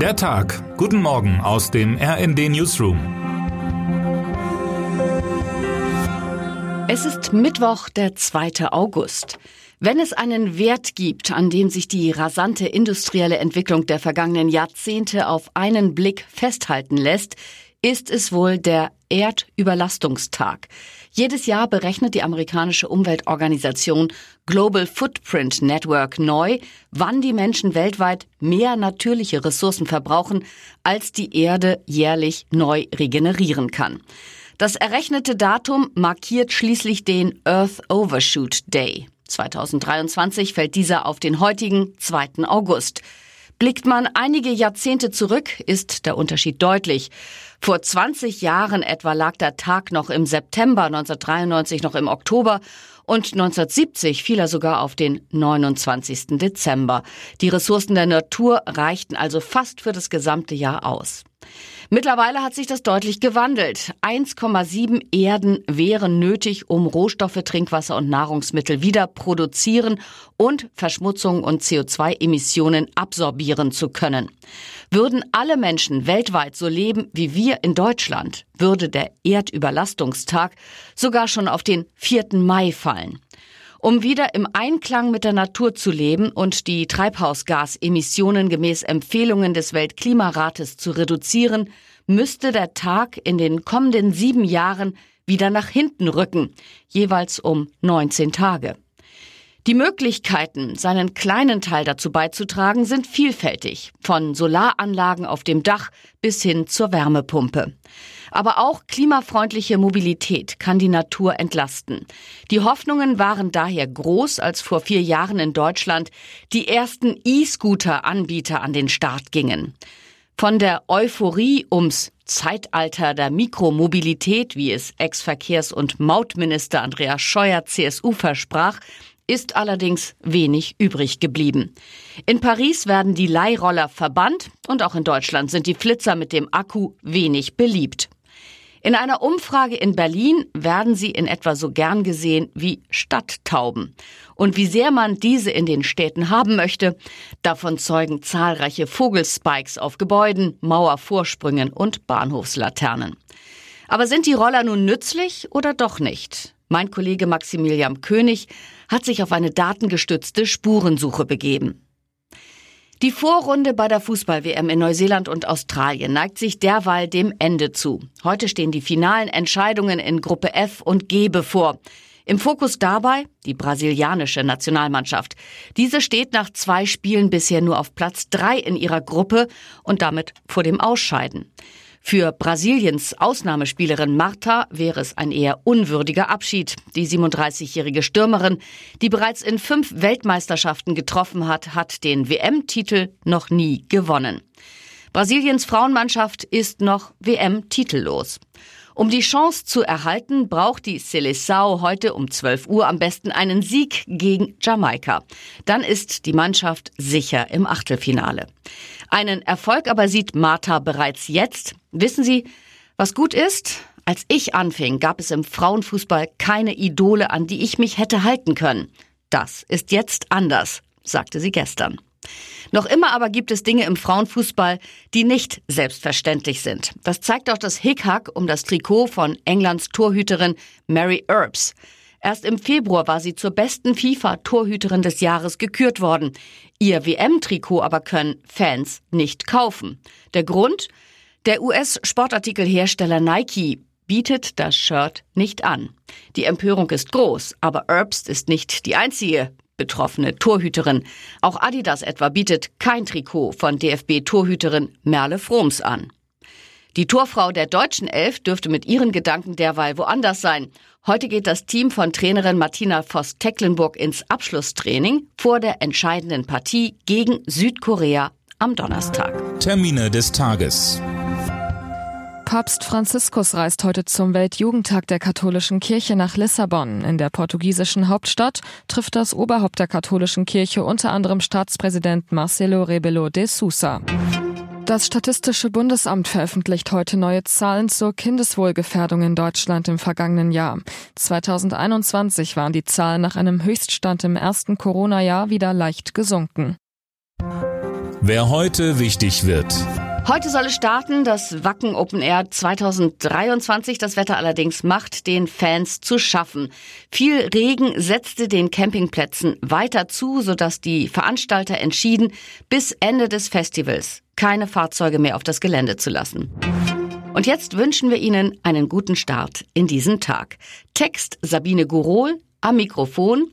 Der Tag. Guten Morgen aus dem RND Newsroom. Es ist Mittwoch, der 2. August. Wenn es einen Wert gibt, an dem sich die rasante industrielle Entwicklung der vergangenen Jahrzehnte auf einen Blick festhalten lässt, ist es wohl der Erdüberlastungstag. Jedes Jahr berechnet die amerikanische Umweltorganisation Global Footprint Network neu, wann die Menschen weltweit mehr natürliche Ressourcen verbrauchen, als die Erde jährlich neu regenerieren kann. Das errechnete Datum markiert schließlich den Earth Overshoot Day. 2023 fällt dieser auf den heutigen 2. August. Blickt man einige Jahrzehnte zurück, ist der Unterschied deutlich. Vor 20 Jahren etwa lag der Tag noch im September, 1993 noch im Oktober und 1970 fiel er sogar auf den 29. Dezember. Die Ressourcen der Natur reichten also fast für das gesamte Jahr aus. Mittlerweile hat sich das deutlich gewandelt. 1,7 Erden wären nötig, um Rohstoffe, Trinkwasser und Nahrungsmittel wieder produzieren und Verschmutzung und CO2-Emissionen absorbieren zu können. Würden alle Menschen weltweit so leben wie wir in Deutschland, würde der Erdüberlastungstag sogar schon auf den 4. Mai fallen. Um wieder im Einklang mit der Natur zu leben und die Treibhausgasemissionen gemäß Empfehlungen des Weltklimarates zu reduzieren, müsste der Tag in den kommenden sieben Jahren wieder nach hinten rücken, jeweils um 19 Tage. Die Möglichkeiten, seinen kleinen Teil dazu beizutragen, sind vielfältig, von Solaranlagen auf dem Dach bis hin zur Wärmepumpe. Aber auch klimafreundliche Mobilität kann die Natur entlasten. Die Hoffnungen waren daher groß, als vor vier Jahren in Deutschland die ersten E-Scooter-Anbieter an den Start gingen. Von der Euphorie ums Zeitalter der Mikromobilität, wie es Ex-Verkehrs- und Mautminister Andreas Scheuer CSU versprach, ist allerdings wenig übrig geblieben. In Paris werden die Leihroller verbannt und auch in Deutschland sind die Flitzer mit dem Akku wenig beliebt. In einer Umfrage in Berlin werden sie in etwa so gern gesehen wie Stadttauben. Und wie sehr man diese in den Städten haben möchte, davon zeugen zahlreiche Vogelspikes auf Gebäuden, Mauervorsprüngen und Bahnhofslaternen. Aber sind die Roller nun nützlich oder doch nicht? Mein Kollege Maximilian König hat sich auf eine datengestützte Spurensuche begeben. Die Vorrunde bei der Fußball-WM in Neuseeland und Australien neigt sich derweil dem Ende zu. Heute stehen die finalen Entscheidungen in Gruppe F und G bevor. Im Fokus dabei die brasilianische Nationalmannschaft. Diese steht nach zwei Spielen bisher nur auf Platz drei in ihrer Gruppe und damit vor dem Ausscheiden. Für Brasiliens Ausnahmespielerin Marta wäre es ein eher unwürdiger Abschied. Die 37-jährige Stürmerin, die bereits in fünf Weltmeisterschaften getroffen hat, hat den WM-Titel noch nie gewonnen. Brasiliens Frauenmannschaft ist noch WM-titellos. Um die Chance zu erhalten, braucht die Seleção heute um 12 Uhr am besten einen Sieg gegen Jamaika. Dann ist die Mannschaft sicher im Achtelfinale. Einen Erfolg aber sieht Martha bereits jetzt. Wissen Sie, was gut ist? Als ich anfing, gab es im Frauenfußball keine Idole, an die ich mich hätte halten können. Das ist jetzt anders, sagte sie gestern. Noch immer aber gibt es Dinge im Frauenfußball, die nicht selbstverständlich sind. Das zeigt auch das Hickhack um das Trikot von Englands Torhüterin Mary Earps. Erst im Februar war sie zur besten FIFA-Torhüterin des Jahres gekürt worden. Ihr WM-Trikot aber können Fans nicht kaufen. Der Grund? Der US-Sportartikelhersteller Nike bietet das Shirt nicht an. Die Empörung ist groß, aber Erbst ist nicht die einzige betroffene Torhüterin. Auch Adidas etwa bietet kein Trikot von DFB-Torhüterin Merle Froms an. Die Torfrau der deutschen Elf dürfte mit ihren Gedanken derweil woanders sein. Heute geht das Team von Trainerin Martina Voss-Tecklenburg ins Abschlusstraining vor der entscheidenden Partie gegen Südkorea am Donnerstag. Termine des Tages. Papst Franziskus reist heute zum Weltjugendtag der katholischen Kirche nach Lissabon. In der portugiesischen Hauptstadt trifft das Oberhaupt der katholischen Kirche unter anderem Staatspräsident Marcelo Rebelo de Sousa. Das Statistische Bundesamt veröffentlicht heute neue Zahlen zur Kindeswohlgefährdung in Deutschland im vergangenen Jahr. 2021 waren die Zahlen nach einem Höchststand im ersten Corona-Jahr wieder leicht gesunken. Wer heute wichtig wird. Heute soll es starten, das Wacken Open Air 2023. Das Wetter allerdings macht den Fans zu schaffen. Viel Regen setzte den Campingplätzen weiter zu, sodass die Veranstalter entschieden, bis Ende des Festivals keine Fahrzeuge mehr auf das Gelände zu lassen. Und jetzt wünschen wir Ihnen einen guten Start in diesen Tag. Text Sabine Gurol, am Mikrofon